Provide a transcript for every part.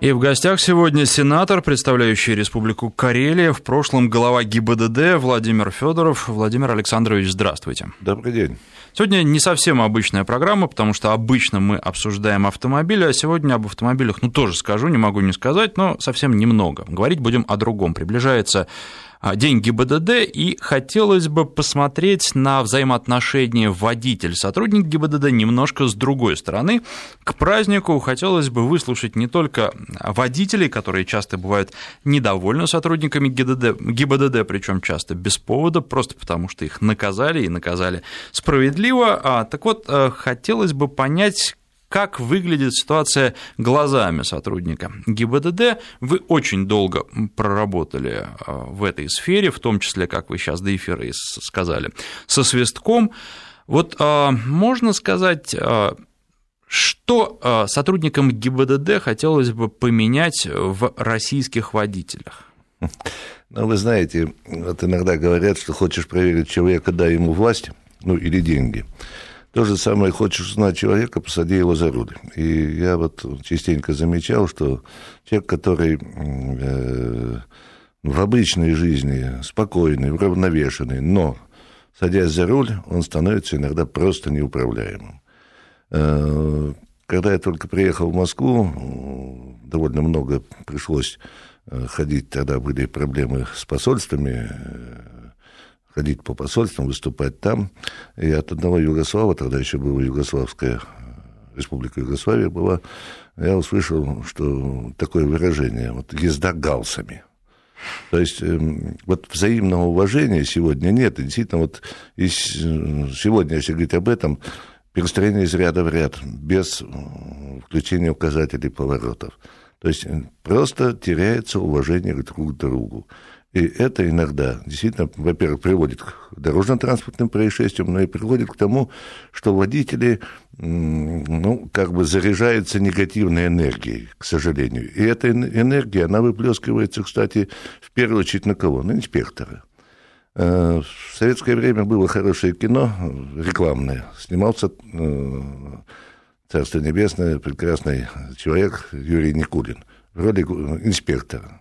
И в гостях сегодня сенатор, представляющий Республику Карелия, в прошлом глава ГИБДД Владимир Федоров. Владимир Александрович, здравствуйте. Добрый день. Сегодня не совсем обычная программа, потому что обычно мы обсуждаем автомобили, а сегодня об автомобилях, ну, тоже скажу, не могу не сказать, но совсем немного. Говорить будем о другом. Приближается а, день ГИБДД, и хотелось бы посмотреть на взаимоотношения водитель-сотрудник ГИБДД немножко с другой стороны. К празднику хотелось бы выслушать не только водителей, которые часто бывают недовольны сотрудниками ГИБДД, ГИБДД причем часто без повода, просто потому что их наказали и наказали справедливо. А, так вот, э, хотелось бы понять, как выглядит ситуация глазами сотрудника ГИБДД. Вы очень долго проработали а, в этой сфере, в том числе, как вы сейчас до эфира и сказали, со свистком. Вот а, можно сказать, что сотрудникам ГИБДД хотелось бы поменять в российских водителях? Ну, вы знаете, вот иногда говорят, что хочешь проверить человека, дай ему власть, ну, или деньги. То же самое, хочешь узнать человека, посади его за руль. И я вот частенько замечал, что человек, который э, в обычной жизни спокойный, уравновешенный, но садясь за руль, он становится иногда просто неуправляемым. Э, когда я только приехал в Москву, довольно много пришлось э, ходить, тогда были проблемы с посольствами, э, ходить по посольствам, выступать там. И от одного Югослава, тогда еще была Югославская э, республика Югославия была, я услышал, что такое выражение, вот езда галсами. То есть эм, вот взаимного уважения сегодня нет. И действительно, вот и сегодня, если говорить об этом, перестроение из ряда в ряд, без включения указателей поворотов. То есть э, просто теряется уважение друг к другу. И это иногда действительно, во-первых, приводит к дорожно-транспортным происшествиям, но и приводит к тому, что водители, ну, как бы заряжаются негативной энергией, к сожалению. И эта энергия, она выплескивается, кстати, в первую очередь на кого? На инспектора. Э, в советское время было хорошее кино, рекламное. Снимался э, Царство Небесное, прекрасный человек Юрий Никулин в роли инспектора.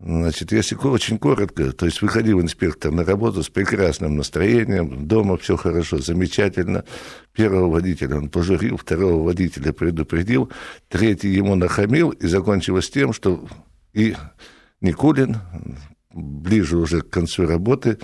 Значит, если очень коротко, то есть выходил инспектор на работу с прекрасным настроением, дома все хорошо, замечательно. Первого водителя он пожурил, второго водителя предупредил, третий ему нахамил, и закончилось тем, что и Никулин ближе уже к концу работы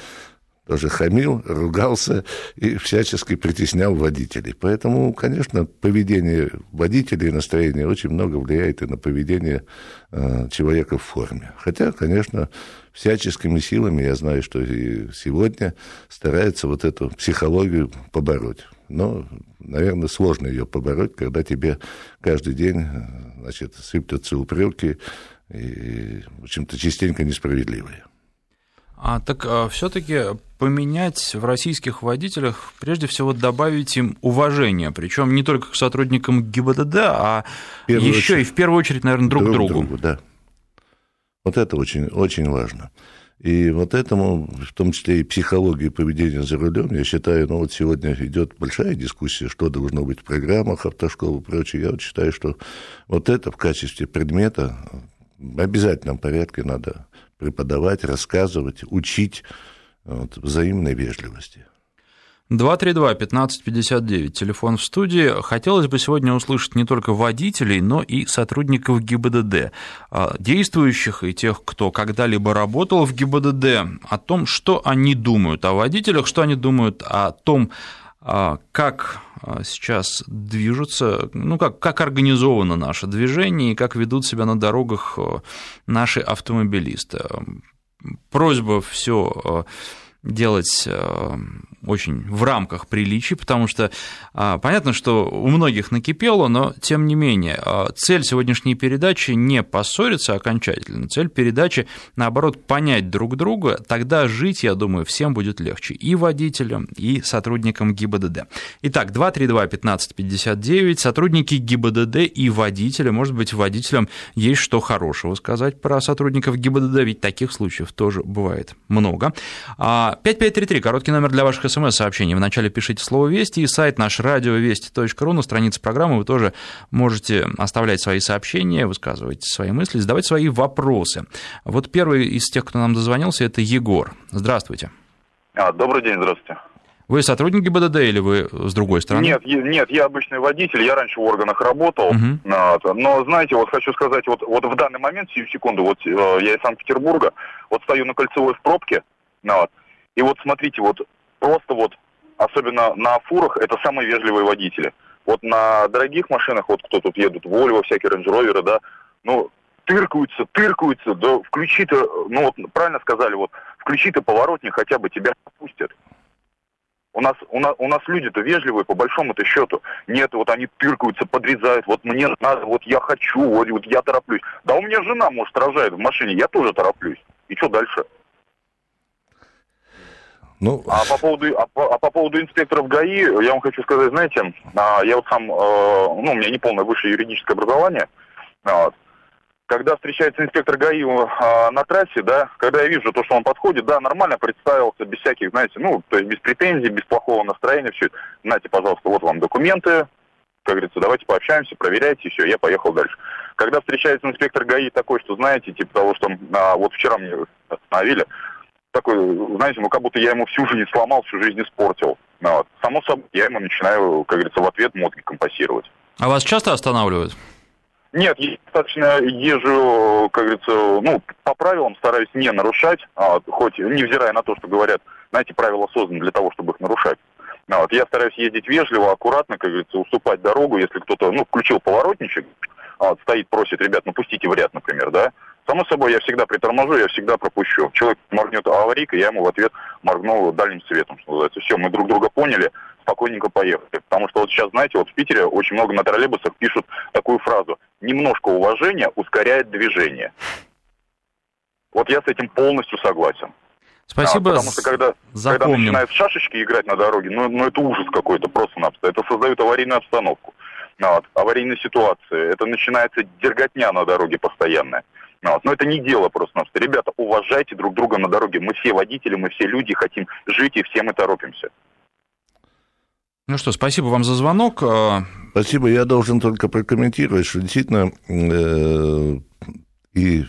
тоже хамил, ругался и всячески притеснял водителей. Поэтому, конечно, поведение водителей и настроение очень много влияет и на поведение э, человека в форме. Хотя, конечно, всяческими силами, я знаю, что и сегодня стараются вот эту психологию побороть. Но, наверное, сложно ее побороть, когда тебе каждый день значит, сыплются упреки и, в общем-то, частенько несправедливые. А так а, все-таки поменять в российских водителях, прежде всего добавить им уважение, причем не только к сотрудникам ГИБДД, а еще и в первую очередь, наверное, друг, друг другу. другу. Да. Вот это очень, очень важно. И вот этому, в том числе и психологии поведения за рулем, я считаю, ну вот сегодня идет большая дискуссия, что должно быть в программах автошколы и прочее. Я вот считаю, что вот это в качестве предмета в обязательном порядке надо преподавать, рассказывать, учить вот, взаимной вежливости. 232-1559, телефон в студии. Хотелось бы сегодня услышать не только водителей, но и сотрудников ГИБДД, а, действующих и тех, кто когда-либо работал в ГИБДД, о том, что они думают о водителях, что они думают о том, как а, сейчас движутся, ну, как, как организовано наше движение и как ведут себя на дорогах наши автомобилисты. Просьба все делать э, очень в рамках приличий, потому что а, понятно, что у многих накипело, но тем не менее а, цель сегодняшней передачи не поссориться окончательно, цель передачи, наоборот, понять друг друга, тогда жить, я думаю, всем будет легче, и водителям, и сотрудникам ГИБДД. Итак, 232-1559, сотрудники ГИБДД и водители, может быть, водителям есть что хорошего сказать про сотрудников ГИБДД, ведь таких случаев тоже бывает много. А 5533, короткий номер для ваших смс-сообщений. Вначале пишите слово «Вести» и сайт наш радиовести.ру. На странице программы вы тоже можете оставлять свои сообщения, высказывать свои мысли, задавать свои вопросы. Вот первый из тех, кто нам дозвонился, это Егор. Здравствуйте. А, добрый день, здравствуйте. Вы сотрудник ГИБДД или вы с другой стороны? Нет, нет, я обычный водитель, я раньше в органах работал. Угу. Но, знаете, вот хочу сказать, вот, вот в данный момент, сию секунду, вот э, я из Санкт-Петербурга, вот стою на кольцевой в пробке, вот, и вот смотрите, вот просто вот, особенно на фурах, это самые вежливые водители. Вот на дорогих машинах, вот кто тут едут, Volvo, всякие Range Rover, да, ну, тыркаются, тыркаются, да включи ты, ну вот правильно сказали, вот включи ты поворотник, хотя бы тебя пустят. У нас, у нас, у нас люди-то вежливые, по большому-то счету. Нет, вот они тыркаются, подрезают, вот мне надо, вот я хочу, вот, вот я тороплюсь. Да у меня жена, может, рожает в машине, я тоже тороплюсь. И что дальше? Ну... А по поводу, а по, а по поводу инспекторов ГАИ, я вам хочу сказать, знаете, а, я вот сам, э, ну, у меня не полное высшее юридическое образование, вот, когда встречается инспектор ГАИ а, на трассе, да, когда я вижу то, что он подходит, да, нормально представился, без всяких, знаете, ну, то есть без претензий, без плохого настроения, все, знаете, пожалуйста, вот вам документы, как говорится, давайте пообщаемся, проверяйте, все, я поехал дальше. Когда встречается инспектор ГАИ такой, что, знаете, типа того, что а, вот вчера мне остановили, такой, знаете, ну, как будто я ему всю жизнь сломал, всю жизнь испортил. Ну, вот. Само собой, я ему начинаю, как говорится, в ответ мозги компасировать. А вас часто останавливают? Нет, я достаточно езжу, как говорится, ну, по правилам стараюсь не нарушать, а, хоть невзирая на то, что говорят, знаете, правила созданы для того, чтобы их нарушать. А, вот, я стараюсь ездить вежливо, аккуратно, как говорится, уступать дорогу, если кто-то, ну, включил поворотничек, вот, стоит, просит, ребят, ну, пустите в ряд, например, да, Само собой, я всегда приторможу, я всегда пропущу. Человек моргнет аварийкой, я ему в ответ моргну дальним светом, что называется. Все, мы друг друга поняли, спокойненько поехали. Потому что вот сейчас, знаете, вот в Питере очень много на троллейбусах пишут такую фразу. Немножко уважения ускоряет движение. Вот я с этим полностью согласен. Спасибо. А, потому что когда, когда начинают шашечки играть на дороге, ну, ну это ужас какой-то просто-напросто. Это создает аварийную обстановку. Вот, аварийные ситуации. Это начинается дерготня на дороге постоянная. Вот. Но это не дело просто-напросто. Ребята, уважайте друг друга на дороге. Мы все водители, мы все люди, хотим жить, и все мы торопимся. Ну что, спасибо вам за звонок. А, спасибо. Я должен только прокомментировать, что действительно э, и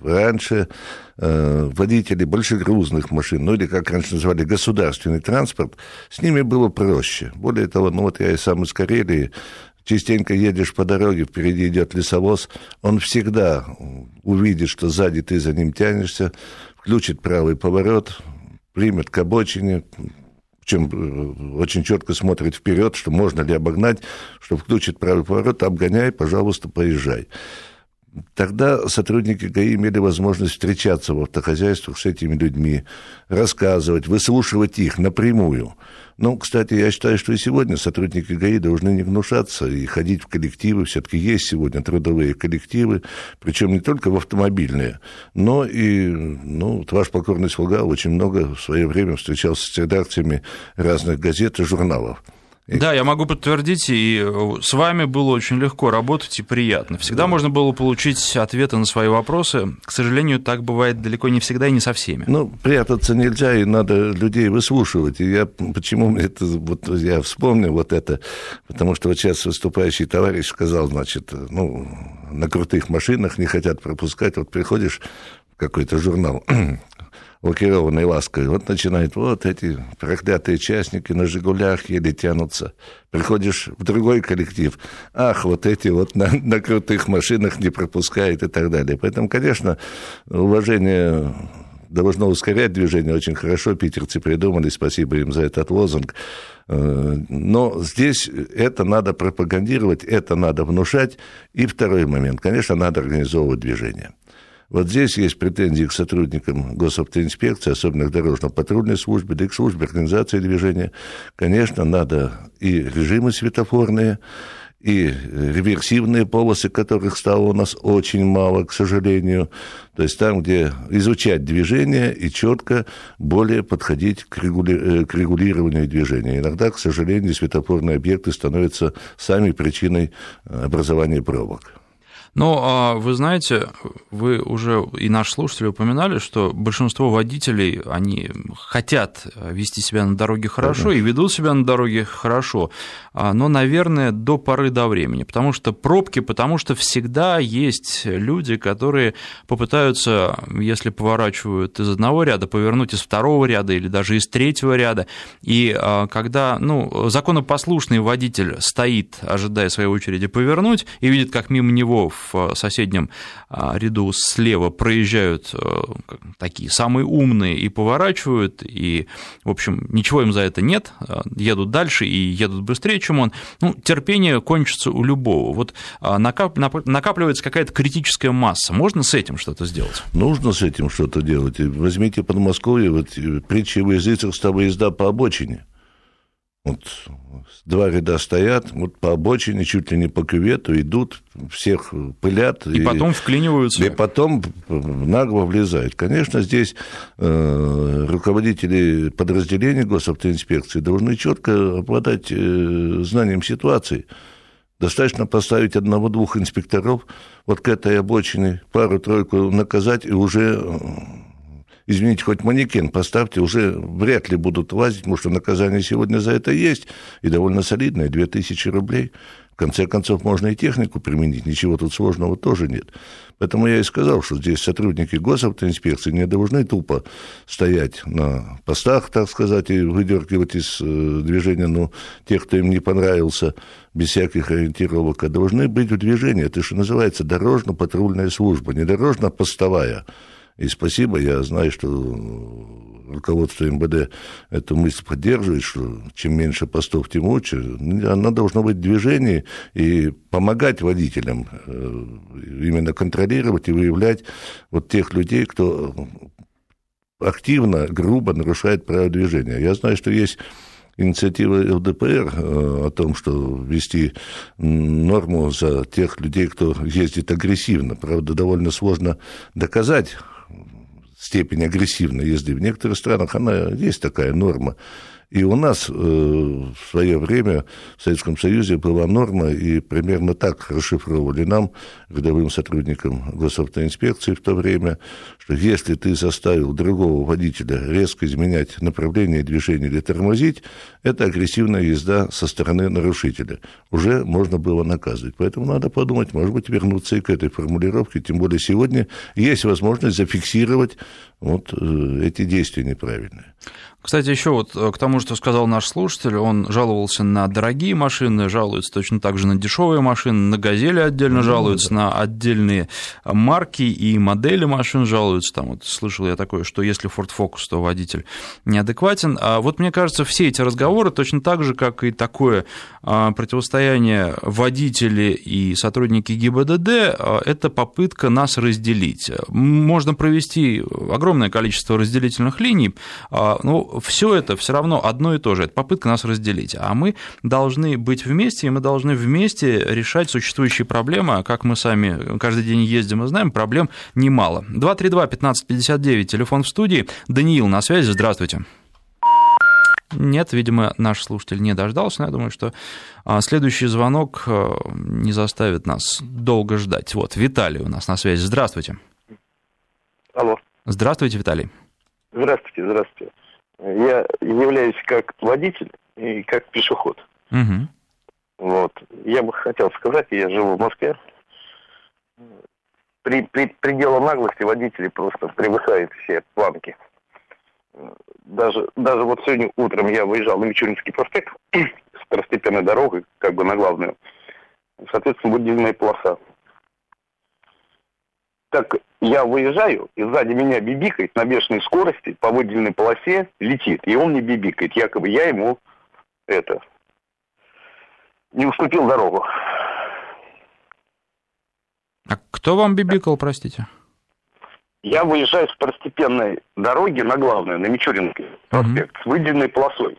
раньше э, водители большегрузных машин, ну или как раньше называли государственный транспорт, с ними было проще. Более того, ну вот я и сам из Карелии, частенько едешь по дороге, впереди идет лесовоз, он всегда увидит, что сзади ты за ним тянешься, включит правый поворот, примет к обочине, чем э, очень четко смотрит вперед, что можно ли обогнать, что включит правый поворот, обгоняй, пожалуйста, поезжай. Тогда сотрудники ГАИ имели возможность встречаться в автохозяйствах с этими людьми, рассказывать, выслушивать их напрямую. Ну, кстати, я считаю, что и сегодня сотрудники ГАИ должны не гнушаться и ходить в коллективы. Все-таки есть сегодня трудовые коллективы, причем не только в автомобильные, но и, ну, вот ваш покорный слуга очень много в свое время встречался с редакциями разных газет и журналов. Да, я могу подтвердить, и э, с вами было очень легко работать и приятно. Всегда да. можно было получить ответы на свои вопросы. К сожалению, так бывает далеко не всегда и не со всеми. Ну, прятаться нельзя, и надо людей выслушивать. И я почему мне это, вот я вспомнил вот это, потому что вот сейчас выступающий товарищ сказал, значит, ну, на крутых машинах не хотят пропускать. Вот приходишь какой-то журнал, лакированной лаской. Вот начинает, вот эти проклятые частники на «Жигулях» еле тянутся. Приходишь в другой коллектив, ах, вот эти вот на, на крутых машинах не пропускают и так далее. Поэтому, конечно, уважение должно ускорять движение. Очень хорошо питерцы придумали, спасибо им за этот лозунг. Э, но здесь это надо пропагандировать, это надо внушать. И второй момент, конечно, надо организовывать движение. Вот здесь есть претензии к сотрудникам госавтоинспекции, особенно к дорожно-патрульной службе, да и к службе организации движения. Конечно, надо и режимы светофорные, и реверсивные полосы, которых стало у нас очень мало, к сожалению. То есть там, где изучать движение и четко более подходить к, регули... Э, к регулированию движения. Иногда, к сожалению, светофорные объекты становятся сами причиной образования пробок. Но а, вы знаете, вы уже и наши слушатели упоминали, что большинство водителей, они хотят вести себя на дороге хорошо и ведут себя на дороге хорошо, а, но, наверное, до поры до времени, потому что пробки, потому что всегда есть люди, которые попытаются, если поворачивают из одного ряда, повернуть из второго ряда или даже из третьего ряда, и а, когда ну, законопослушный водитель стоит, ожидая своей очереди повернуть, и видит, как мимо него в соседнем а, ряду слева проезжают э, такие самые умные и поворачивают, и, в общем, ничего им за это нет, э, едут дальше и едут быстрее, чем он, ну, терпение кончится у любого. Вот а, накапливается какая-то критическая масса. Можно с этим что-то сделать? Нужно с этим что-то делать. Возьмите Подмосковье, вот притча в языцах стала езда по обочине. Вот два ряда стоят, вот по обочине, чуть ли не по кювету идут, всех пылят. И, и потом вклиниваются. И потом нагло влезают. Конечно, здесь э, руководители подразделений госавтоинспекции должны четко обладать э, знанием ситуации. Достаточно поставить одного-двух инспекторов вот к этой обочине, пару-тройку наказать, и уже извините, хоть манекен поставьте, уже вряд ли будут лазить, потому что наказание сегодня за это есть, и довольно солидное, 2000 рублей. В конце концов, можно и технику применить, ничего тут сложного тоже нет. Поэтому я и сказал, что здесь сотрудники госавтоинспекции не должны тупо стоять на постах, так сказать, и выдергивать из э, движения ну, тех, кто им не понравился, без всяких ориентировок, а должны быть в движении. Это что называется дорожно-патрульная служба, не дорожно-постовая. И спасибо, я знаю, что руководство МВД эту мысль поддерживает, что чем меньше постов, тем лучше. Оно должно быть в движении и помогать водителям э, именно контролировать и выявлять вот тех людей, кто активно, грубо нарушает правила движения. Я знаю, что есть инициатива ЛДПР э, о том, что ввести норму за тех людей, кто ездит агрессивно. Правда, довольно сложно доказать степень агрессивной езды. В некоторых странах она есть такая норма. И у нас э, в свое время в Советском Союзе была норма, и примерно так расшифровывали нам, рядовым сотрудникам госавтоинспекции в то время, что если ты заставил другого водителя резко изменять направление движения или тормозить, это агрессивная езда со стороны нарушителя. Уже можно было наказывать. Поэтому надо подумать, может быть, вернуться и к этой формулировке. Тем более сегодня есть возможность зафиксировать вот э, эти действия неправильные. Кстати, еще вот э, к тому, что сказал наш слушатель, он жаловался на дорогие машины, жалуется точно так же на дешевые машины, на «Газели» отдельно ну, жалуется, да. На отдельные марки и модели машин жалуются. Там вот слышал я такое, что если Ford Focus, то водитель неадекватен. А вот мне кажется, все эти разговоры точно так же, как и такое а, противостояние водители и сотрудники ГИБДД, а, это попытка нас разделить. Можно провести огромное количество разделительных линий, а, но все это все равно одно и то же, это попытка нас разделить. А мы должны быть вместе, и мы должны вместе решать существующие проблемы, как мы сами каждый день ездим и знаем, проблем немало. 232-1559, телефон в студии. Даниил на связи, здравствуйте. Нет, видимо, наш слушатель не дождался, но я думаю, что а, следующий звонок а, не заставит нас долго ждать. Вот, Виталий у нас на связи. Здравствуйте. Алло. Здравствуйте, Виталий. Здравствуйте, здравствуйте. Я являюсь как водитель и как пешеход. Угу. Вот. Я бы хотел сказать, я живу в Москве. При, при пределе наглости водители просто превышают все планки даже, даже вот сегодня утром я выезжал на Мичуринский проспект с второстепенной дорогой, как бы на главную. Соответственно, выделенная полоса. Так я выезжаю, и сзади меня бибикает на бешеной скорости по выделенной полосе летит. И он не бибикает. Якобы я ему это не уступил дорогу. А кто вам бибикал, простите? Я выезжаю с второстепенной дороги на главную, на Мичуринский проспект, mm-hmm. с выделенной полосой.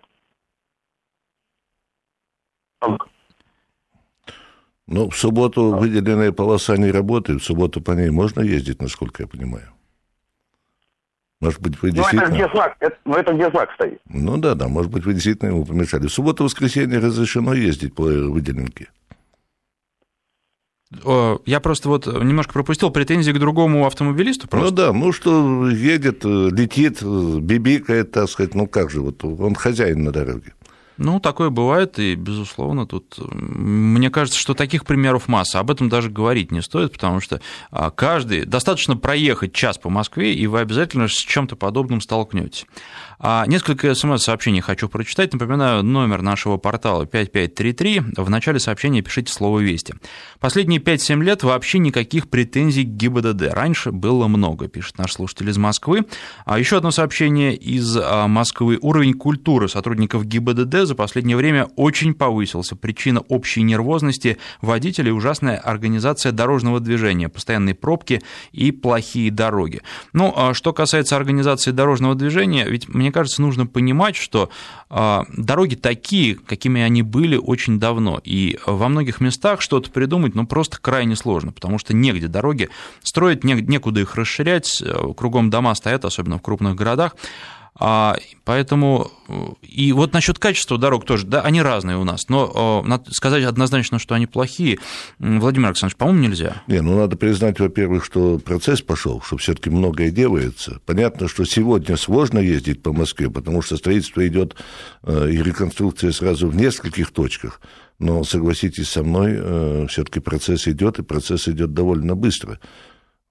Ну, в субботу выделенная полоса не работает, в субботу по ней можно ездить, насколько я понимаю. Может быть, вы действительно... Ну, это где знак, это, ну, это где знак стоит. Ну, да, да, может быть, вы действительно ему помешали. В субботу-воскресенье разрешено ездить по выделенке. Я просто вот немножко пропустил претензии к другому автомобилисту. Просто. Ну да, ну что едет, летит, бибикает, так сказать, ну как же, вот он хозяин на дороге. Ну, такое бывает, и, безусловно, тут, мне кажется, что таких примеров масса. Об этом даже говорить не стоит, потому что а, каждый, достаточно проехать час по Москве, и вы обязательно с чем-то подобным столкнетесь. А несколько смс-сообщений хочу прочитать. Напоминаю, номер нашего портала 5533. В начале сообщения пишите слово «Вести». Последние 5-7 лет вообще никаких претензий к ГИБДД. Раньше было много, пишет наш слушатель из Москвы. А еще одно сообщение из а, Москвы. Уровень культуры сотрудников ГИБДД за последнее время очень повысился. Причина общей нервозности водителей – ужасная организация дорожного движения, постоянные пробки и плохие дороги. Ну, а что касается организации дорожного движения, ведь мне мне кажется, нужно понимать, что а, дороги такие, какими они были очень давно, и во многих местах что-то придумать, ну, просто крайне сложно, потому что негде дороги строить, некуда их расширять, э, кругом дома стоят, особенно в крупных городах, поэтому и вот насчет качества дорог тоже, да, они разные у нас, но надо сказать однозначно, что они плохие. Владимир Александрович, по-моему, нельзя. Не, ну надо признать, во-первых, что процесс пошел, что все-таки многое делается. Понятно, что сегодня сложно ездить по Москве, потому что строительство идет э, и реконструкция сразу в нескольких точках. Но согласитесь со мной, э, все-таки процесс идет, и процесс идет довольно быстро.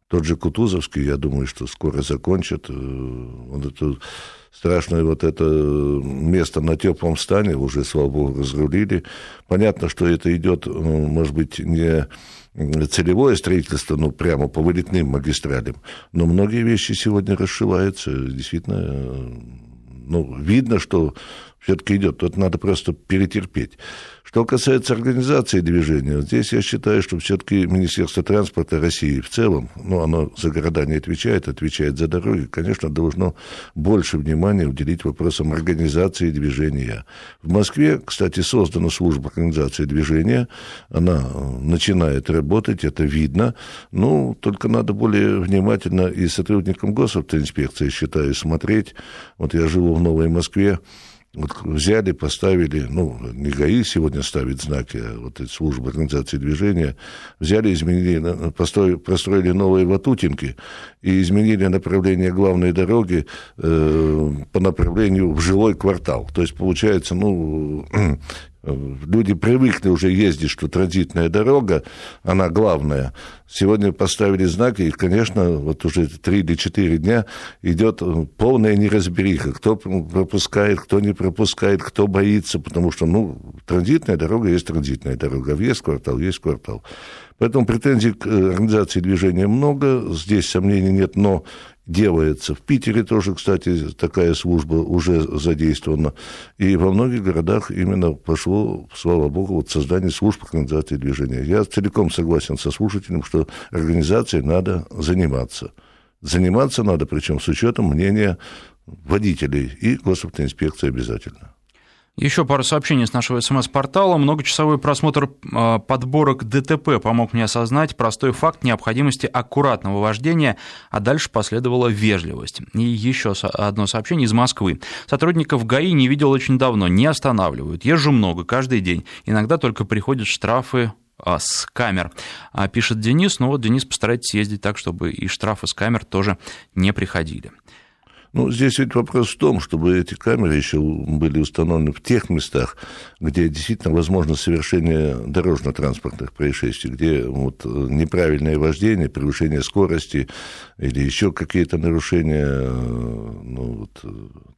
Тот же Кутузовский, я думаю, что скоро закончат. Э, вот эту страшное вот это место на теплом стане уже, слава богу, разрулили. Понятно, что это идет, ну, может быть, не целевое строительство, ну, прямо по вылетным магистралям, но многие вещи сегодня расшиваются. Действительно, ну, видно, что все-таки идет. Тут надо просто перетерпеть. Что касается организации движения, здесь я считаю, что все-таки Министерство транспорта России в целом, ну, оно за города не отвечает, отвечает за дороги, конечно, должно больше внимания уделить вопросам организации движения. В Москве, кстати, создана служба организации движения, она начинает работать, это видно, ну, только надо более внимательно и сотрудникам госавтоинспекции, считаю, смотреть. Вот я живу в Новой Москве, вот взяли, поставили, ну, не ГАИ сегодня ставит знаки, а вот эти службы организации движения, взяли, изменили, построили, простроили новые ватутинки и изменили направление главной дороги э, по направлению в жилой квартал. То есть, получается, ну, Люди привыкли уже ездить, что транзитная дорога, она главная. Сегодня поставили знаки, и, конечно, вот уже три или четыре дня идет полная неразбериха. Кто пропускает, кто не пропускает, кто боится, потому что, ну, транзитная дорога есть транзитная дорога, есть квартал, есть квартал. Поэтому претензий к э, организации движения много, здесь сомнений нет, но делается. В Питере тоже, кстати, такая служба уже задействована. И во многих городах именно пошло, слава богу, вот создание служб организации движения. Я целиком согласен со слушателем, что организацией надо заниматься. Заниматься надо, причем с учетом мнения водителей и госавтоинспекции обязательно. Еще пару сообщений с нашего СМС-портала. Многочасовой просмотр а, подборок ДТП помог мне осознать простой факт необходимости аккуратного вождения, а дальше последовала вежливость. И еще одно сообщение из Москвы. Сотрудников ГАИ не видел очень давно, не останавливают. Езжу много, каждый день. Иногда только приходят штрафы а, с камер. А, пишет Денис, ну вот, Денис, постарайтесь ездить так, чтобы и штрафы с камер тоже не приходили. Ну, здесь ведь вопрос в том, чтобы эти камеры еще были установлены в тех местах, где действительно возможно совершение дорожно-транспортных происшествий, где вот неправильное вождение, превышение скорости или еще какие-то нарушения, ну, вот,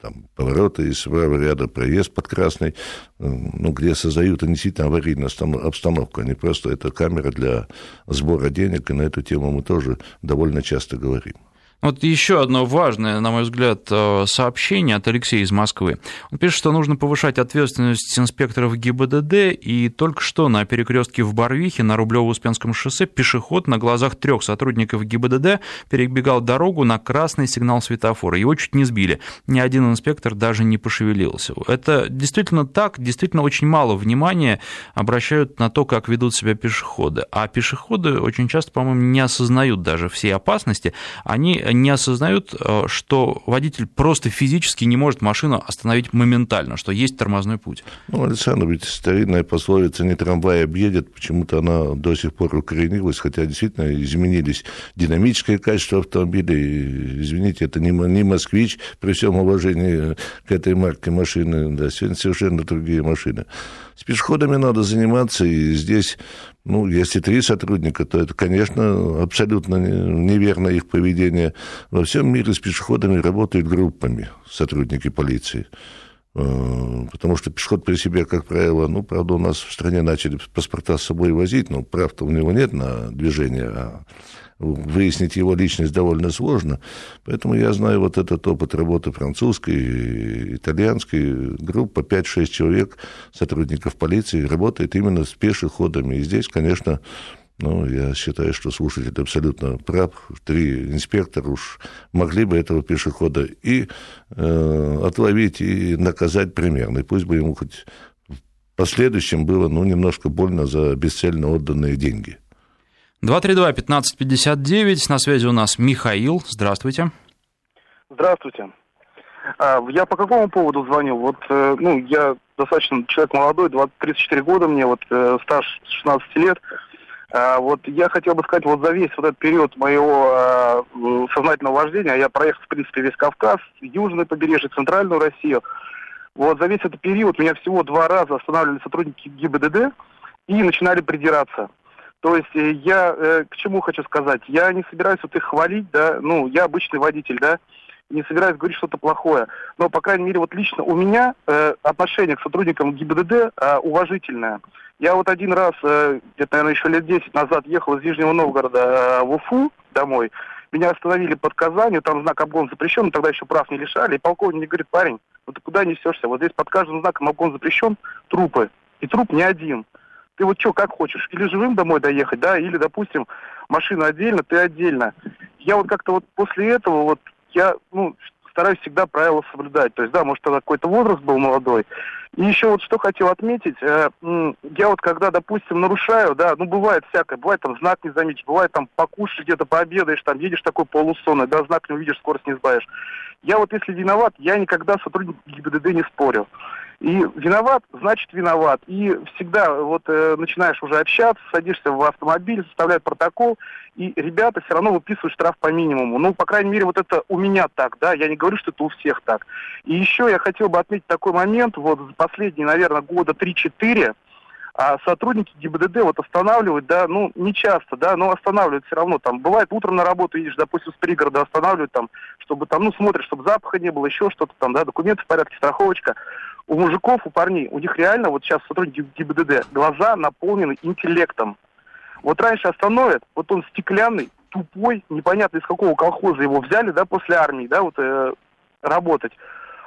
там, повороты из правого ряда, проезд под красный, ну, где создают действительно аварийную обстановку, а не просто это камера для сбора денег, и на эту тему мы тоже довольно часто говорим. Вот еще одно важное, на мой взгляд, э, сообщение от Алексея из Москвы. Он пишет, что нужно повышать ответственность инспекторов ГИБДД, и только что на перекрестке в Барвихе на Рублево-Успенском шоссе пешеход на глазах трех сотрудников ГИБДД перебегал дорогу на красный сигнал светофора. Его чуть не сбили. Ни один инспектор даже не пошевелился. Это действительно так, действительно очень мало внимания обращают на то, как ведут себя пешеходы. А пешеходы очень часто, по-моему, не осознают даже всей опасности. Они не осознают, э, что водитель просто физически не может машину остановить моментально, что есть тормозной путь. Ну, Александр, ведь старинная пословица «не трамвай объедет», почему-то она до сих пор укоренилась, хотя действительно изменились динамическое качество автомобиля. И, извините, это не, не «Москвич», при всем уважении к этой марке машины, да, сегодня совершенно другие машины. С пешеходами надо заниматься, и здесь, ну, если три сотрудника, то это, конечно, абсолютно неверно их поведение. Во всем мире с пешеходами работают группами сотрудники полиции. Э, потому что пешеход при себе, как правило, ну, правда, у нас в стране начали паспорта с собой возить, но прав-то у него нет на движение, а выяснить его личность довольно сложно. Поэтому я знаю вот этот опыт работы французской, итальянской группы, 5-6 человек, сотрудников полиции, работает именно с пешеходами. И здесь, конечно, ну, я считаю, что слушатель абсолютно прав. Три инспектора уж могли бы этого пешехода и э, отловить, и наказать примерно. И пусть бы ему хоть в последующем было ну, немножко больно за бесцельно отданные деньги. 232-1559, на связи у нас Михаил, здравствуйте. Здравствуйте. А, я по какому поводу звонил? Вот, э, ну, я достаточно человек молодой, 20, 34 года мне, вот, э, стаж 16 лет. А, вот я хотел бы сказать, вот за весь вот этот период моего а, сознательного вождения, я проехал, в принципе, весь Кавказ, южное побережье, центральную Россию. Вот за весь этот период меня всего два раза останавливали сотрудники ГИБДД и начинали придираться. То есть э, я э, к чему хочу сказать? Я не собираюсь вот их хвалить, да, ну, я обычный водитель, да, не собираюсь говорить что-то плохое. Но, по крайней мере, вот лично у меня э, отношение к сотрудникам ГИБДД э, уважительное. Я вот один раз, э, где-то, наверное, еще лет 10 назад ехал из Нижнего Новгорода э, в Уфу домой. Меня остановили под Казанью, там знак обгон запрещен, тогда еще прав не лишали. И полковник мне говорит, парень, ну ты куда несешься? Вот здесь под каждым знаком обгон запрещен трупы. И труп не один. Ты вот что, как хочешь, или живым домой доехать, да, или, допустим, машина отдельно, ты отдельно. Я вот как-то вот после этого вот, я, ну, стараюсь всегда правила соблюдать. То есть, да, может, тогда какой-то возраст был молодой. И еще вот что хотел отметить, э, я вот когда, допустим, нарушаю, да, ну, бывает всякое, бывает там знак не заметишь, бывает там покушаешь где-то, пообедаешь, там едешь такой полусонный, да, знак не увидишь, скорость не сбавишь. Я вот если виноват, я никогда с ГИБДД не спорю. И виноват, значит виноват. И всегда вот э, начинаешь уже общаться, садишься в автомобиль, составляют протокол, и ребята все равно выписывают штраф по минимуму. Ну, по крайней мере, вот это у меня так, да, я не говорю, что это у всех так. И еще я хотел бы отметить такой момент, вот последние, наверное, года 3-4, а сотрудники ГИБДД вот останавливают, да, ну, не часто, да, но останавливают все равно, там, бывает, утром на работу едешь, допустим, с пригорода останавливают, там, чтобы там, ну, смотришь, чтобы запаха не было, еще что-то там, да, документы в порядке, страховочка у мужиков, у парней, у них реально, вот сейчас сотрудники ГИБДД, глаза наполнены интеллектом. Вот раньше остановят, вот он стеклянный, тупой, непонятно из какого колхоза его взяли, да, после армии, да, вот э, работать.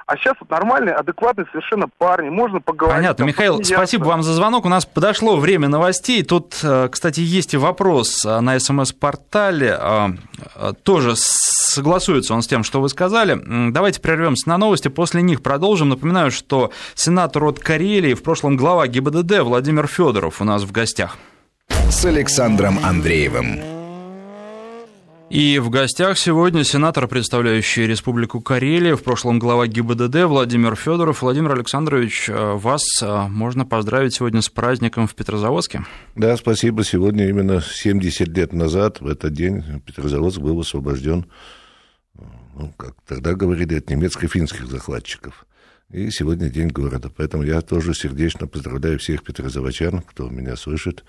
А сейчас вот нормальные, адекватные совершенно парни, можно поговорить. Понятно. Там, Михаил, спасибо вам за звонок. У нас подошло время новостей. Тут, э, кстати, есть и вопрос э, на СМС-портале. Э, тоже согласуется он с тем, что вы сказали. Давайте прервемся на новости, после них продолжим. Напоминаю, что сенатор от Карелии, в прошлом глава ГИБДД Владимир Федоров у нас в гостях. С Александром Андреевым. И в гостях сегодня сенатор, представляющий Республику Карелия, в прошлом глава ГИБДД Владимир Федоров. Владимир Александрович, э, вас э, можно поздравить сегодня с праздником в Петрозаводске. Да, спасибо. Сегодня именно 70 лет назад, в этот день, Петрозаводск был освобожден, ну, как тогда говорили, от немецко-финских захватчиков. И сегодня день города. Поэтому я тоже сердечно поздравляю всех петрозаводчан, кто меня слышит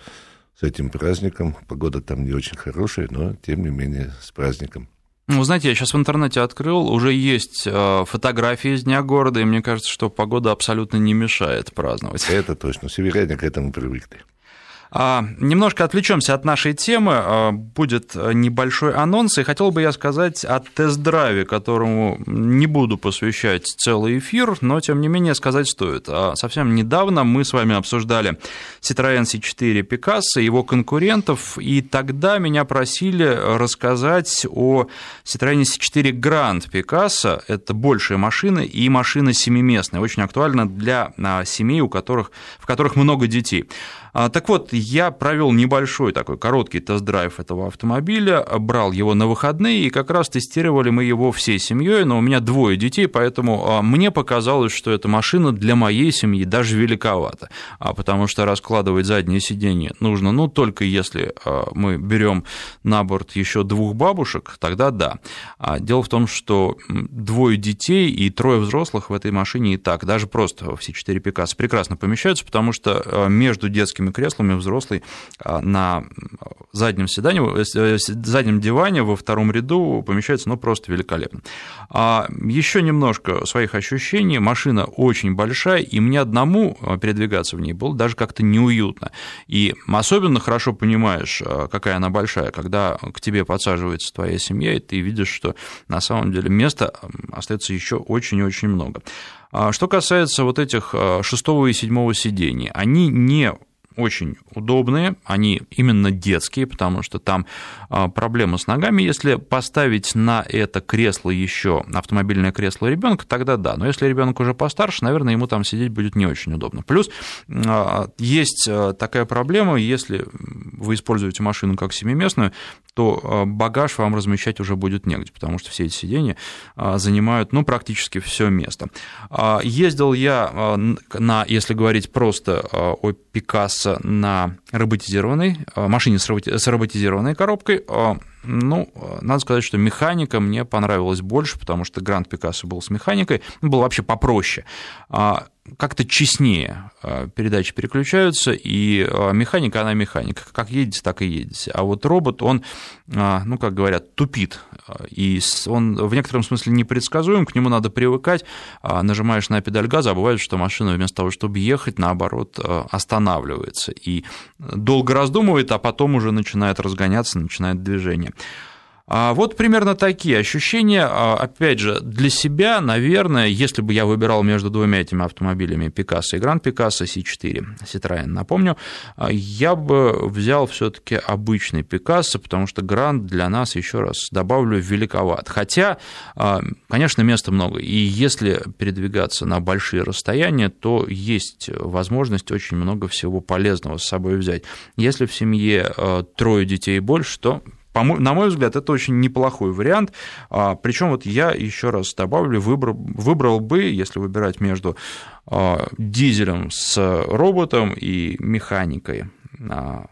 с этим праздником. Погода там не очень хорошая, но тем не менее с праздником. Ну, знаете, я сейчас в интернете открыл, уже есть э, фотографии из Дня города, и мне кажется, что погода абсолютно не мешает праздновать. Это точно, северяне к этому привыкли. А, немножко отвлечемся от нашей темы. А, будет небольшой анонс, и хотел бы я сказать о тест-драйве, которому не буду посвящать целый эфир, но тем не менее сказать стоит. А, совсем недавно мы с вами обсуждали Citroёn C4 Picasso, его конкурентов, и тогда меня просили рассказать о Citroёn C4 Grand Picasso. Это большая машина и машина семиместная, очень актуальна для семей, у которых, в которых много детей. А, так вот, я провел небольшой такой короткий тест-драйв этого автомобиля, брал его на выходные, и как раз тестировали мы его всей семьей, но у меня двое детей, поэтому а, мне показалось, что эта машина для моей семьи даже великовата, а, потому что раскладывать заднее сиденье нужно, ну, только если мы берем на борт еще двух бабушек, тогда да. Дело в том, что двое детей и трое взрослых в этой машине и так, даже просто все четыре Пикассо прекрасно помещаются, потому что между детскими удобными креслами взрослый а, на заднем седании, э, заднем диване во втором ряду помещается, ну, просто великолепно. А еще немножко своих ощущений. Машина очень большая, и мне одному а, передвигаться в ней было даже как-то неуютно. И особенно хорошо понимаешь, какая она большая, когда к тебе подсаживается твоя семья, и ты видишь, что на самом деле места остается еще очень-очень много. Что касается вот этих шестого и седьмого сидений, они не очень удобные, они именно детские, потому что там а, проблема с ногами. Если поставить на это кресло еще автомобильное кресло ребенка, тогда да. Но если ребенок уже постарше, наверное, ему там сидеть будет не очень удобно. Плюс а, есть а, такая проблема, если вы используете машину как семиместную, то багаж вам размещать уже будет негде, потому что все эти сиденья занимают ну, практически все место. Ездил я на, если говорить просто о Пикассо, на роботизированной э, машине с роботизированной коробкой. Ну, надо сказать, что механика мне понравилась больше, потому что Гранд Пикассо был с механикой, был вообще попроще. А, как-то честнее а, передачи переключаются, и а, механика, она механика. Как едете, так и едете. А вот робот, он, ну, как говорят, тупит. И он в некотором смысле непредсказуем, к нему надо привыкать. Нажимаешь на педаль газа, а бывает, что машина вместо того, чтобы ехать, наоборот, останавливается. И долго раздумывает, а потом уже начинает разгоняться, начинает движение. А вот примерно такие ощущения. А, опять же, для себя, наверное, если бы я выбирал между двумя этими автомобилями, Пикассо и Гранд Пикассо C4, Citroёn, напомню, а, я бы взял все таки обычный Пикассо, потому что Гранд для нас, еще раз добавлю, великоват. Хотя, конечно, места много, и если передвигаться на большие расстояния, то есть возможность очень много всего полезного с собой взять. Если в семье трое детей и больше, то на мой взгляд, это очень неплохой вариант. А, Причем вот я еще раз добавлю, выбрал, выбрал бы, если выбирать между а, дизелем с роботом и механикой, а,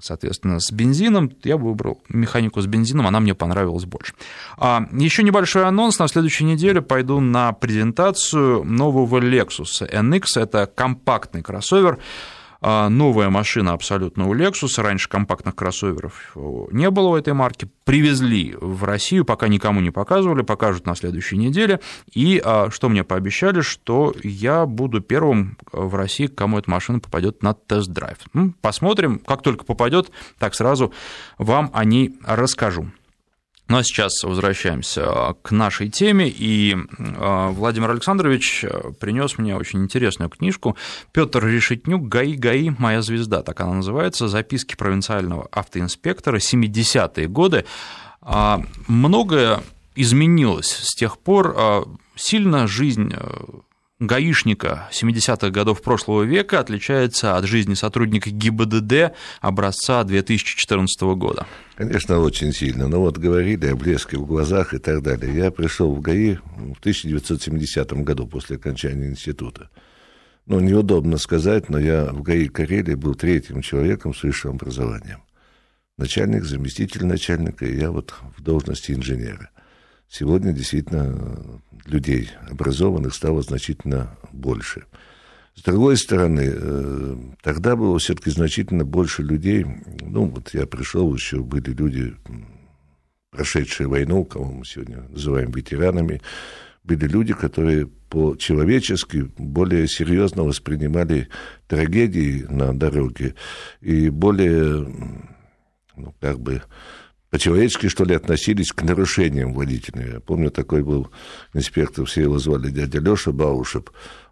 соответственно, с бензином, я бы выбрал механику с бензином, она мне понравилась больше. Еще небольшой анонс, на следующей неделе пойду на презентацию нового Lexus NX, это компактный кроссовер, новая машина абсолютно у Lexus. Раньше компактных кроссоверов не было у этой марки. Привезли в Россию, пока никому не показывали, покажут на следующей неделе. И а, что мне пообещали, что я буду первым в России, кому эта машина попадет на тест-драйв. Посмотрим, как только попадет, так сразу вам о ней расскажу. Ну а сейчас возвращаемся а, к нашей теме, и а, Владимир Александрович а, принес мне очень интересную книжку. Петр Решетнюк «ГАИ, ГАИ, моя звезда», так она называется, записки провинциального автоинспектора, 70-е годы. Многое изменилось с тех пор, сильно жизнь гаишника 70-х годов прошлого века отличается от жизни сотрудника ГИБДД образца 2014 года? Конечно, очень сильно. Но вот говорили о блеске в глазах и так далее. Я пришел в ГАИ в 1970 году после окончания института. Ну, неудобно сказать, но я в ГАИ Карелии был третьим человеком с высшим образованием. Начальник, заместитель начальника, и я вот в должности инженера. Сегодня действительно людей образованных стало значительно больше. С другой стороны, э, тогда было все-таки значительно больше людей. Ну, вот я пришел, еще были люди, прошедшие войну, кого мы сегодня называем ветеранами, были люди, которые по-человечески более серьезно воспринимали трагедии на дороге и более, ну, как бы, по-человечески, что ли, относились к нарушениям водителя. Я помню, такой был инспектор, все его звали дядя Леша Баушев.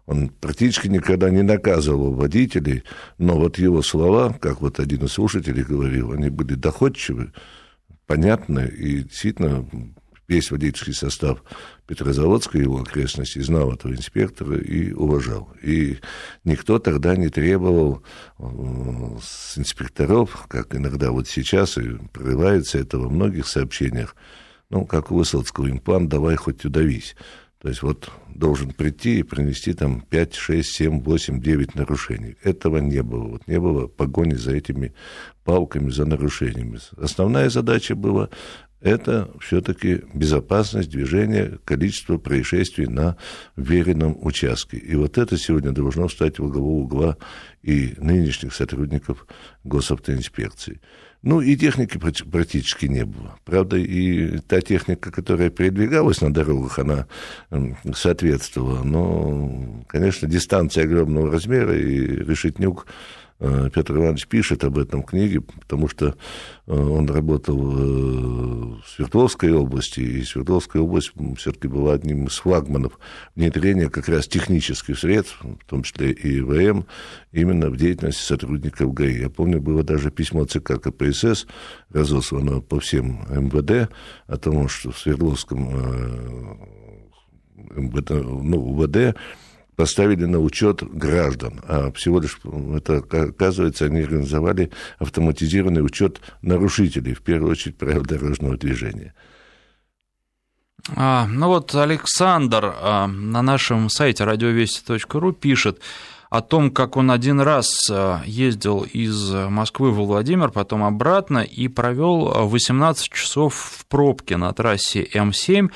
Он практически никогда не наказывал водителей, но вот его слова, как вот один из слушателей говорил, они были доходчивы, понятны и действительно весь водительский состав Петрозаводска и его окрестностей знал этого инспектора и уважал. И никто тогда не требовал э, с инспекторов, как иногда вот сейчас и прорывается это во многих сообщениях, ну, как у Высоцкого, имплант давай хоть удавись. То есть вот должен прийти и принести там 5, 6, 7, 8, 9 нарушений. Этого не было. Вот не было погони за этими палками, за нарушениями. Основная задача была это все-таки безопасность движения, количество происшествий на веренном участке. И вот это сегодня должно стать во главу угла и нынешних сотрудников госавтоинспекции. Ну, и техники практически не было. Правда, и та техника, которая передвигалась на дорогах, она соответствовала. Но, конечно, дистанция огромного размера, и Решетнюк Э, Петр Иванович пишет об этом в книге, потому что э, он работал э, в Свердловской области, и Свердловская область все-таки была одним из флагманов внедрения как раз технических средств, в том числе и ВМ, именно в деятельности сотрудников ГАИ. Я помню, было даже письмо ЦК КПСС, разослано по всем МВД, о том, что в Свердловском МВД, ну, УВД поставили на учет граждан, а всего лишь, это, оказывается, они организовали автоматизированный учет нарушителей, в первую очередь, правил дорожного движения. А, ну вот Александр а, на нашем сайте радиовести.ру пишет о том, как он один раз а, ездил из Москвы в Владимир, потом обратно и провел 18 часов в пробке на трассе М7.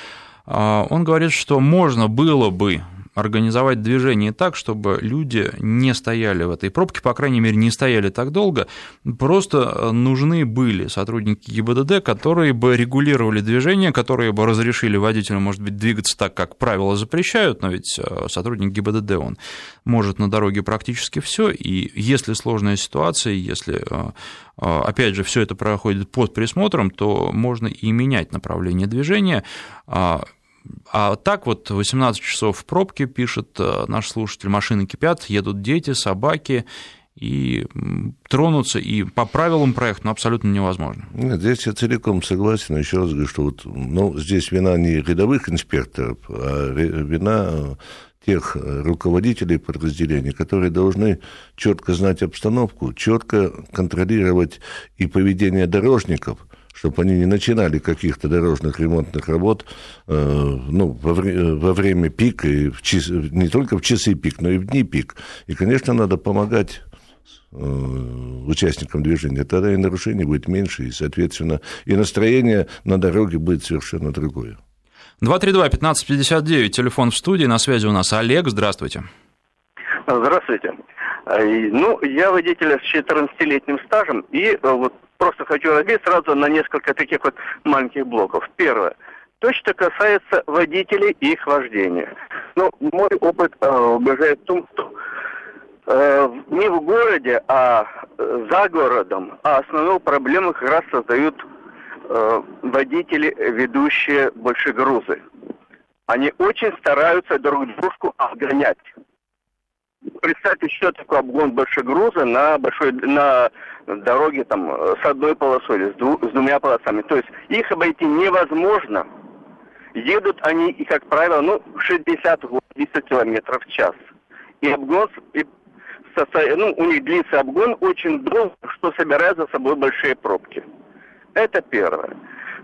А, он говорит, что можно было бы организовать движение так, чтобы люди не стояли в этой пробке, по крайней мере, не стояли так долго, просто нужны были сотрудники ГИБДД, которые бы регулировали движение, которые бы разрешили водителю, может быть, двигаться так, как правила запрещают, но ведь э, сотрудник ГИБДД, он может на дороге практически все, и если сложная ситуация, если э, э, опять же, все это проходит под присмотром, то можно и менять направление движения. А, так вот 18 часов в пробке, пишет э, наш слушатель, машины кипят, едут дети, собаки, и тронуться, и по правилам проекта ну, абсолютно невозможно. Нет, здесь я целиком согласен. Еще раз говорю, что вот, ну, здесь вина не рядовых инспекторов, а вина тех руководителей подразделений, которые должны четко знать обстановку, четко контролировать и поведение дорожников – чтобы они не начинали каких-то дорожных ремонтных работ э, ну, во, вре- во время пика, и в час, не только в часы пик, но и в дни пик. И, конечно, надо помогать э, участникам движения, тогда и нарушений будет меньше, и, соответственно, и настроение на дороге будет совершенно другое. 232-1559, телефон в студии, на связи у нас Олег, здравствуйте. Здравствуйте. Ну, я водитель с 14-летним стажем, и вот просто хочу разбить сразу на несколько таких вот маленьких блоков. Первое. То, что касается водителей и их вождения. Ну, мой опыт э, убеждает в том, что э, не в городе, а э, за городом, а основную проблему как раз создают э, водители, ведущие большие грузы. Они очень стараются друг дружку обгонять представьте, что такое обгон большегруза на большой на дороге там с одной полосой, с, дву, с двумя полосами. То есть их обойти невозможно. Едут они, и, как правило, ну, 60-80 километров в час. И обгон, и ну, у них длится обгон очень долго, что собирает за собой большие пробки. Это первое.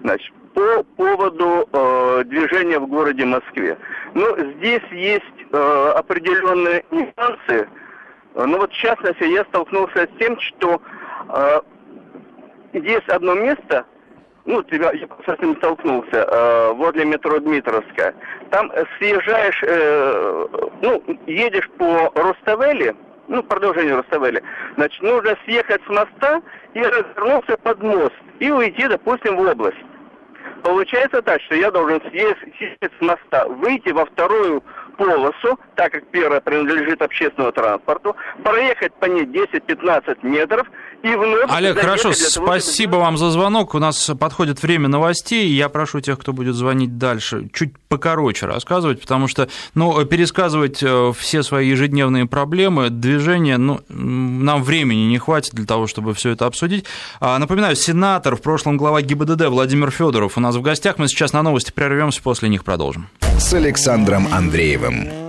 Значит, по поводу э, движения в городе Москве. Ну, здесь есть э, определенные нюансы. Ну вот в частности я столкнулся с тем, что э, есть одно место, ну, тебя, я с этим столкнулся, э, возле метро Дмитровская. Там съезжаешь, э, ну, едешь по Руставели, ну, продолжение Руставели, значит, нужно съехать с моста и развернуться под мост и уйти, допустим, в область. Получается так, что я должен съесть с моста, выйти во вторую полосу, так как первая принадлежит общественному транспорту, проехать по ней 10-15 метров и вновь... Олег, хорошо, спасибо чтобы... вам за звонок. У нас подходит время новостей. Я прошу тех, кто будет звонить дальше, чуть покороче рассказывать, потому что, ну, пересказывать э, все свои ежедневные проблемы, движения, ну, нам времени не хватит для того, чтобы все это обсудить. А, напоминаю, сенатор, в прошлом глава ГИБДД Владимир Федоров у нас в гостях. Мы сейчас на новости прервемся, после них продолжим. С Александром Андреевым.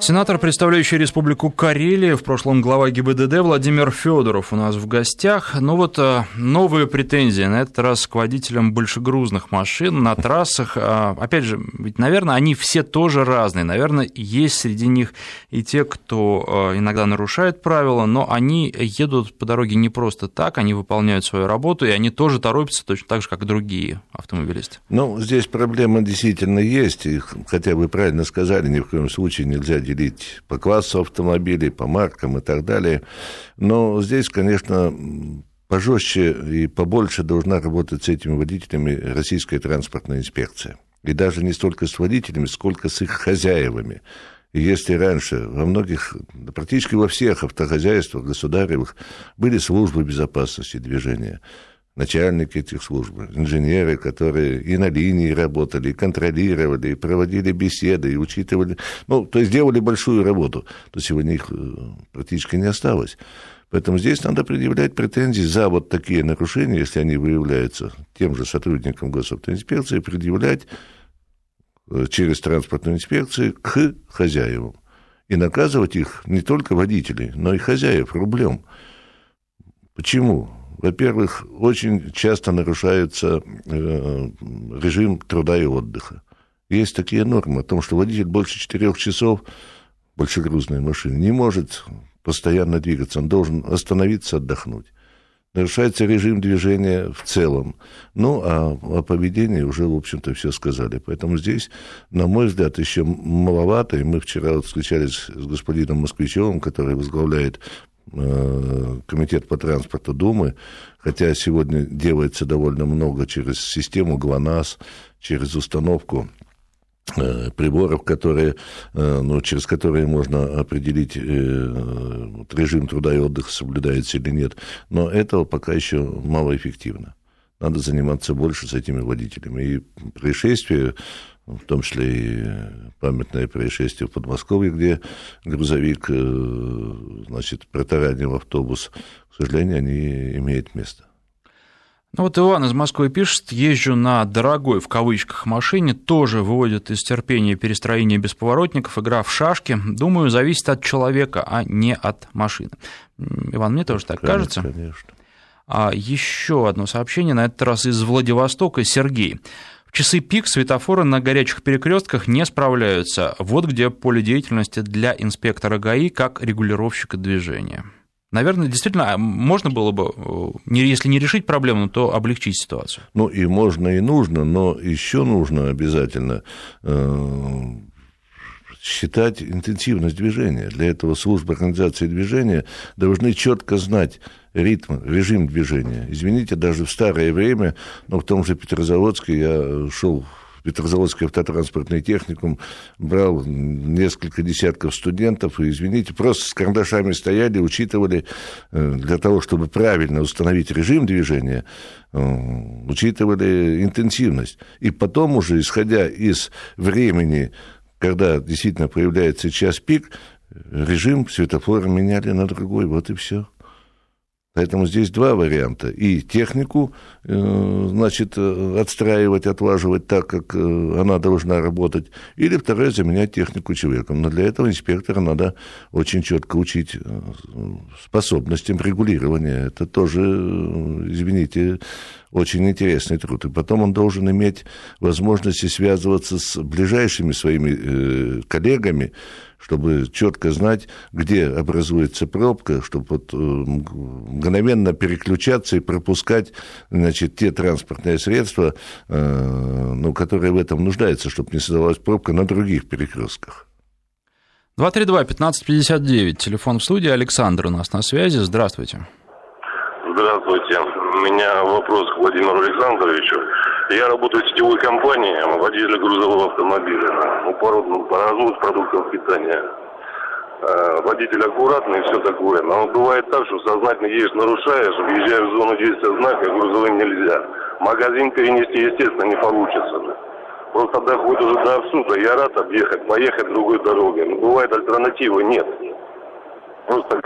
Сенатор, представляющий Республику Карелия, в прошлом глава ГИБДД Владимир Федоров у нас в гостях. Ну вот э, новые претензии, на этот раз к водителям большегрузных машин на трассах. А, опять же, ведь, наверное, они все тоже разные. Наверное, есть среди них и те, кто э, иногда нарушает правила, но они едут по дороге не просто так, они выполняют свою работу, и они тоже торопятся точно так же, как и другие автомобилисты. Ну, здесь проблема действительно есть, и хотя вы правильно сказали, ни в коем случае нельзя делить по классу автомобилей, по маркам и так далее. Но здесь, конечно, пожестче и побольше должна работать с этими водителями российская транспортная инспекция. И даже не столько с водителями, сколько с их хозяевами. И если раньше во многих, практически во всех автохозяйствах государевых были службы безопасности движения, начальники этих служб, инженеры, которые и на линии работали, и контролировали, и проводили беседы, и учитывали, ну, то есть делали большую работу, то сегодня их э, практически не осталось. Поэтому здесь надо предъявлять претензии за вот такие нарушения, если они выявляются тем же сотрудникам госавтоинспекции, предъявлять э, через транспортную инспекцию к хозяевам. И наказывать их не только водителей, но и хозяев рублем. Почему? Во-первых, очень часто нарушается э, режим труда и отдыха. Есть такие нормы о том, что водитель больше четырех часов большегрузной машины не может постоянно двигаться, он должен остановиться, отдохнуть. Нарушается режим движения в целом. Ну, а о поведении уже, в общем-то, все сказали. Поэтому здесь, на мой взгляд, еще маловато. И мы вчера вот встречались с господином Москвичевым, который возглавляет комитет по транспорту Думы, хотя сегодня делается довольно много через систему ГЛОНАСС, через установку э, приборов, которые, э, ну, через которые можно определить режим труда и отдыха, соблюдается или нет. Но этого пока еще малоэффективно. Надо заниматься больше с этими водителями. И происшествия в том числе и памятное происшествие в Подмосковье, где грузовик, э, значит, протаранил автобус. К сожалению, они имеют место. Ну вот Иван из Москвы пишет, езжу на дорогой, в кавычках, машине, тоже выводит из терпения перестроение бесповоротников, игра в шашки. Думаю, зависит от человека, а не от машины. Иван, мне тоже так конечно, кажется. Конечно. А еще одно сообщение, на этот раз из Владивостока, Сергей часы пик светофоры на горячих перекрестках не справляются. Вот где поле деятельности для инспектора ГАИ как регулировщика движения. Наверное, действительно, можно было бы, если не решить проблему, то облегчить ситуацию. Ну и можно, и нужно, но еще нужно обязательно э, считать интенсивность движения. Для этого службы организации движения должны четко знать, ритм, режим движения. Извините, даже в старое время, но в том же Петрозаводске я шел Петрозаводский автотранспортный техникум, брал несколько десятков студентов, и, извините, просто с карандашами стояли, учитывали, э, для того, чтобы правильно установить режим движения, э, учитывали интенсивность. И потом уже, исходя из времени, когда действительно появляется час пик, режим светофора меняли на другой, вот и все. Поэтому здесь два варианта. И технику, э, значит, э, отстраивать, отлаживать так, как э, она должна работать. Или второе, заменять технику человеком. Но для этого инспектора надо очень четко учить способностям регулирования. Это тоже, извините, очень интересный труд. И потом он должен иметь возможности связываться с ближайшими своими коллегами, чтобы четко знать, где образуется пробка, чтобы вот э, мгновенно переключаться и пропускать значит, те транспортные средства, э, ну, которые в этом нуждаются, чтобы не создавалась пробка на других перекрестках. 232-1559, телефон в студии, Александр у нас на связи, здравствуйте. Здравствуйте, меня вопрос к Владимиру Александровичу. Я работаю в сетевой компании, водитель грузового автомобиля. Ну, по, по разводу продуктов питания. Э, водитель аккуратный и все такое. Но бывает так, что сознательно едешь, нарушаешь, въезжаешь в зону действия знака, грузовым нельзя. Магазин перенести, естественно, не получится. Просто доходит уже до абсурда. Я рад объехать, поехать другой дорогой. Но бывает альтернативы нет. Просто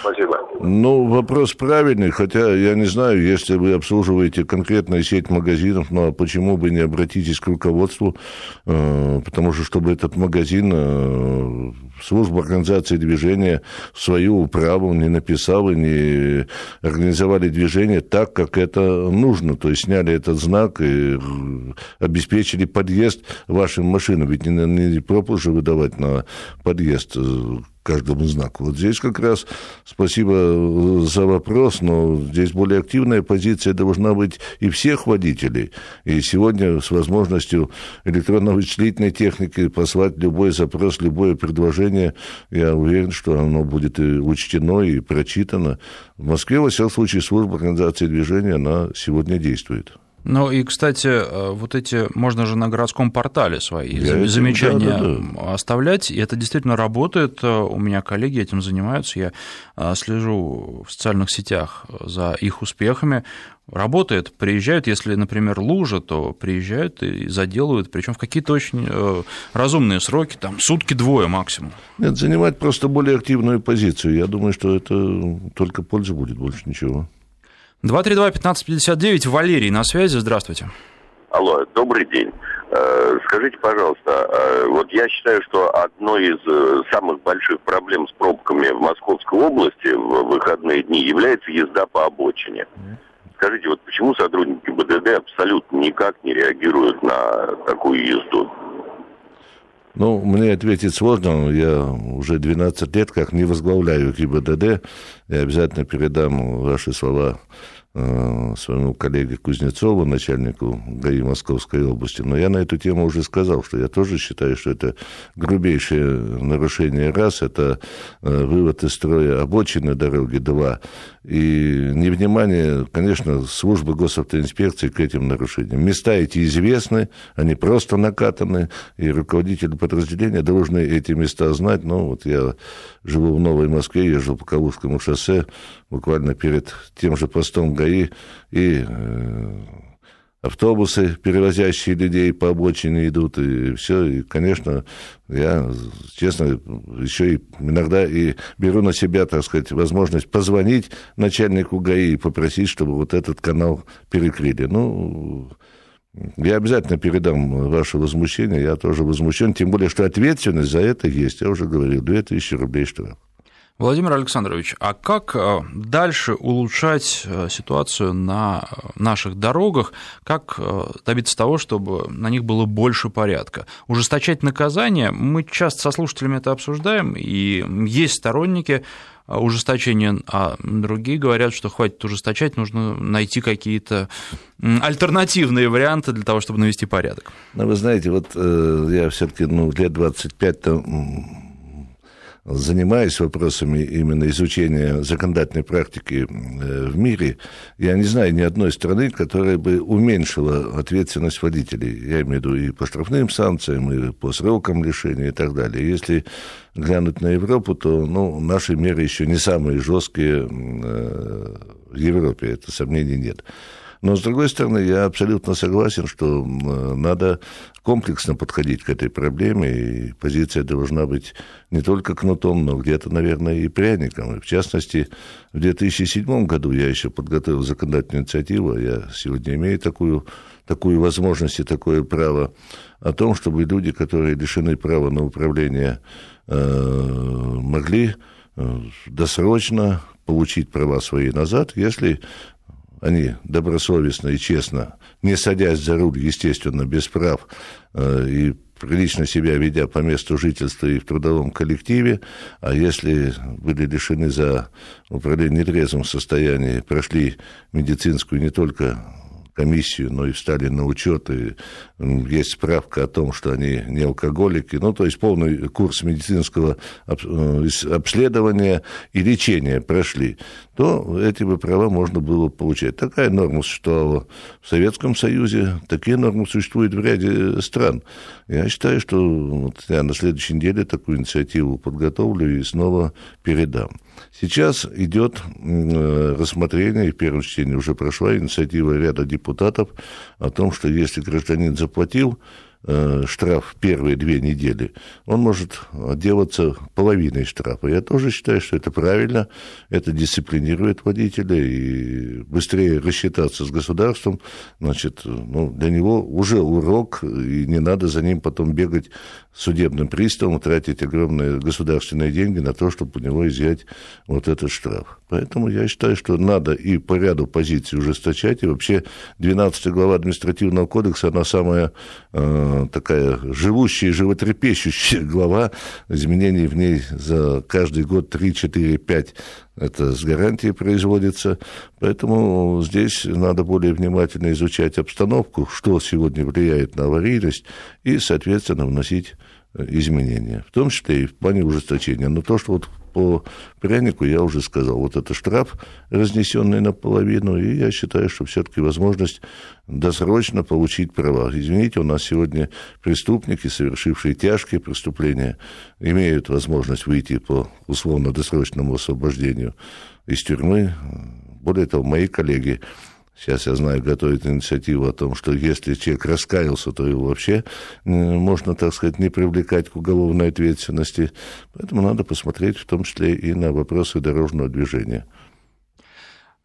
Спасибо. Ну, вопрос правильный, хотя я не знаю, если вы обслуживаете конкретную сеть магазинов, ну а почему бы не обратитесь к руководству, э, потому что чтобы этот магазин э, служба организации движения свою управу не написала, не организовали движение так, как это нужно. То есть сняли этот знак и обеспечили подъезд вашим машинам. Ведь не, не пропуск же выдавать на подъезд каждому знаку. Вот здесь как раз спасибо за вопрос, но здесь более активная позиция должна быть и всех водителей. И сегодня с возможностью электронно-вычислительной техники послать любой запрос, любое предложение, я уверен, что оно будет и учтено, и прочитано. В Москве, во всяком случае, служба организации движения, она сегодня действует. Ну и, кстати, э, вот эти, можно же на городском портале свои Я замечания да, да, да. оставлять, и это действительно работает. Э, у меня коллеги этим занимаются, я э, слежу в социальных сетях за их успехами. Работает, приезжают, если, например, лужа, то приезжают и заделывают, причем в какие-то очень разумные сроки, там сутки-двое максимум. Нет, занимать просто более активную позицию. Я думаю, что это только польза будет, больше ничего. 232-1559, Валерий на связи, здравствуйте. Алло, добрый день. Э, скажите, пожалуйста, э, вот я считаю, что одной из э, самых больших проблем с пробками в Московской области в выходные дни является езда по обочине. Скажите, вот почему сотрудники БДД абсолютно никак не реагируют на такую езду? Ну, мне ответить сложно. Я уже 12 лет как не возглавляю ГИБДД. Я обязательно передам ваши слова своему коллеге Кузнецову, начальнику ГАИ Московской области. Но я на эту тему уже сказал, что я тоже считаю, что это грубейшее нарушение раз, это э, вывод из строя обочины дороги два, и невнимание, конечно, службы госавтоинспекции к этим нарушениям. Места эти известны, они просто накатаны, и руководители подразделения должны эти места знать. Ну, вот я живу в Новой Москве, езжу по Калужскому шоссе, буквально перед тем же постом ГАИ, и э, автобусы, перевозящие людей по обочине идут, и все. И, конечно, я, честно, еще и иногда и беру на себя, так сказать, возможность позвонить начальнику ГАИ и попросить, чтобы вот этот канал перекрыли. Ну, я обязательно передам ваше возмущение, я тоже возмущен, тем более, что ответственность за это есть, я уже говорил, 2000 рублей штраф. Владимир Александрович, а как э, дальше улучшать э, ситуацию на наших дорогах? Как э, добиться того, чтобы на них было больше порядка? Ужесточать наказание? Мы часто со слушателями это обсуждаем, и есть сторонники ужесточения, а другие говорят, что хватит ужесточать, нужно найти какие-то альтернативные варианты для того, чтобы навести порядок. Ну, вы знаете, вот я все-таки ну, лет 25-то занимаюсь вопросами именно изучения законодательной практики э, в мире, я не знаю ни одной страны, которая бы уменьшила ответственность водителей. Я имею в виду и по штрафным санкциям, и по срокам лишения и так далее. Если глянуть на Европу, то ну, наши меры еще не самые жесткие э, в Европе, это сомнений нет. Но, с другой стороны, я абсолютно согласен, что надо комплексно подходить к этой проблеме, и позиция должна быть не только кнутом, но где-то, наверное, и пряником. И в частности, в 2007 году я еще подготовил законодательную инициативу, я сегодня имею такую, такую возможность и такое право, о том, чтобы люди, которые лишены права на управление, э, могли э, досрочно получить права свои назад, если они добросовестно и честно, не садясь за руль, естественно, без прав, э, и прилично себя ведя по месту жительства и в трудовом коллективе, а если были лишены за управление нетрезвым состоянии, прошли медицинскую не только комиссию, но и встали на учет, и есть справка о том, что они не алкоголики, ну, то есть полный курс медицинского э, обследования и лечения прошли, то эти бы права можно было получать. Такая норма существовала в Советском Союзе, такие нормы существуют в ряде стран. Я считаю, что вот я на следующей неделе такую инициативу подготовлю и снова передам. Сейчас идет э, рассмотрение, и в первом уже прошла инициатива ряда депутатов о том, что если гражданин заплатил штраф первые две недели, он может отделаться половиной штрафа. Я тоже считаю, что это правильно, это дисциплинирует водителя, и быстрее рассчитаться с государством, значит, ну, для него уже урок, и не надо за ним потом бегать судебным приставом, тратить огромные государственные деньги на то, чтобы у него изъять вот этот штраф. Поэтому я считаю, что надо и по ряду позиций ужесточать, и вообще 12 глава административного кодекса, она самая э, такая живущая и животрепещущая глава, изменений в ней за каждый год 3, 4, 5 это с гарантией производится. Поэтому здесь надо более внимательно изучать обстановку, что сегодня влияет на аварийность, и, соответственно, вносить изменения, в том числе и в плане ужесточения. Но то, что вот по прянику я уже сказал, вот это штраф, разнесенный наполовину, и я считаю, что все-таки возможность досрочно получить права. Извините, у нас сегодня преступники, совершившие тяжкие преступления, имеют возможность выйти по условно-досрочному освобождению из тюрьмы. Более того, мои коллеги Сейчас, я знаю, готовит инициативу о том, что если человек раскаялся, то его вообще можно, так сказать, не привлекать к уголовной ответственности. Поэтому надо посмотреть в том числе и на вопросы дорожного движения.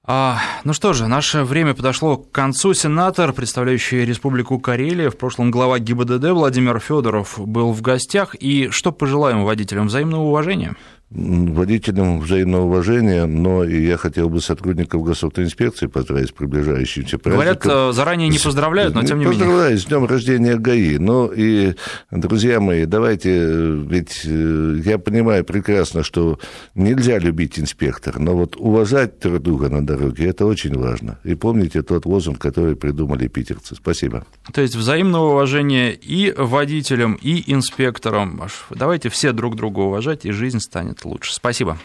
А, ну что же, наше время подошло к концу. Сенатор, представляющий Республику Карелия, в прошлом глава ГИБДД Владимир Федоров был в гостях. И что пожелаем водителям? Взаимного уважения? Водителям взаимного уважения, но и я хотел бы сотрудников госавтоинспекции поздравить с приближающимся праздником. Говорят, э, заранее не поздравляют, но тем не менее. Поздравляю с днем рождения ГАИ. Ну и, друзья мои, давайте, э, ведь э, я понимаю прекрасно, что нельзя любить инспектора, но вот уважать друг друга на дороге, это очень важно. И помните тот лозунг, который придумали питерцы. Спасибо. То есть взаимного уважения и водителям, и инспекторам. Давайте все друг друга уважать, и жизнь станет лучше. Спасибо.